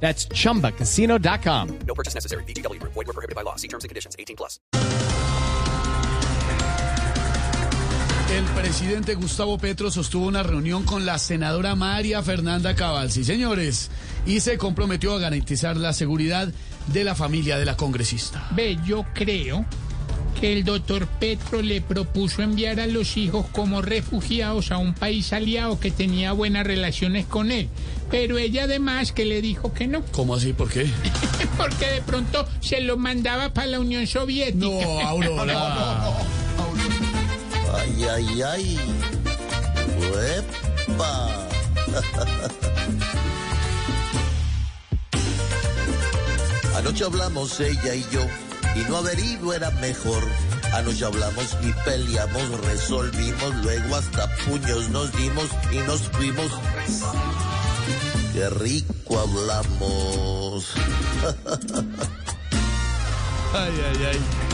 That's chumbacasino.com. No purchase necessary. VGW Group. Void were prohibited by law. See terms and conditions. 18 plus. El presidente Gustavo Petro sostuvo una reunión con la senadora María Fernanda Cabal, sí señores, y se comprometió a garantizar la seguridad de la familia de la congresista. Ve, yo creo que el doctor Petro le propuso enviar a los hijos como refugiados a un país aliado que tenía buenas relaciones con él. Pero ella además que le dijo que no, ¿Cómo así? ¿Por qué? porque de pronto se lo mandaba para la Unión Soviética. No, Aurora. Ay, ay, ay. ¡Uepa! Anoche hablamos ella y yo, y no haber ido era mejor. Anoche hablamos y peleamos, resolvimos, luego hasta puños nos dimos y nos fuimos. Qué rico hablamos. Ay, ay, ay.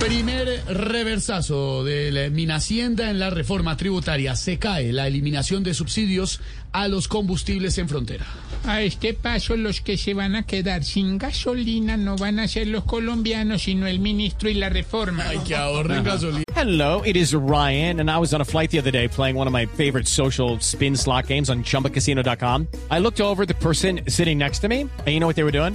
Primer reversazo de la Minhacienda en la reforma tributaria. Se cae la eliminación de subsidios a los combustibles en frontera. A este paso los que se van a quedar sin gasolina no van a ser los colombianos, sino el ministro y la reforma. Ay, que ahorren gasolina. Hello, it is Ryan, and I was on a flight the other day playing one of my favorite social spin slot games on chumbacasino.com. I looked over at the person sitting next to me, and you know what they were doing?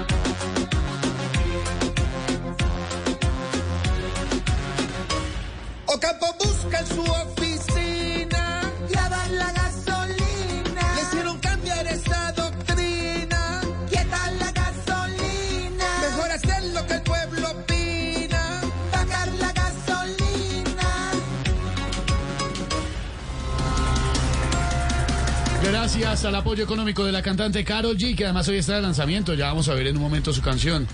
su oficina Lavar la gasolina. Le cambiar esa doctrina Quieta la gasolina. Mejor hacer lo que el pueblo opina Bajar la gasolina. Gracias al apoyo económico de la cantante Carol G, que además hoy está de lanzamiento. Ya vamos a ver en un momento su canción.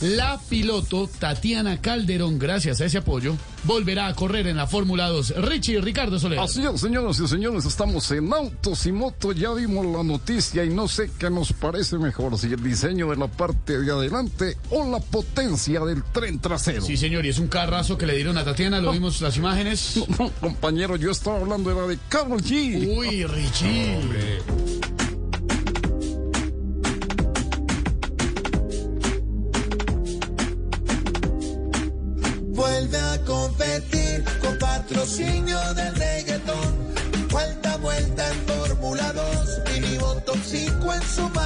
La piloto Tatiana Calderón, gracias a ese apoyo, volverá a correr en la Fórmula 2. Richie Ricardo Soler. Así es, señoras y señores, estamos en autos y motos, ya vimos la noticia y no sé qué nos parece mejor, si el diseño de la parte de adelante o la potencia del tren trasero. Sí, señor, y es un carrazo que le dieron a Tatiana, lo vimos las imágenes. No, compañero, yo estaba hablando de la de Carol G. Uy, Richie. Vuelve a competir con patrocinio del reggaetón. Vuelta, vuelta en Fórmula 2 Y mi voto tóxico en su maquinón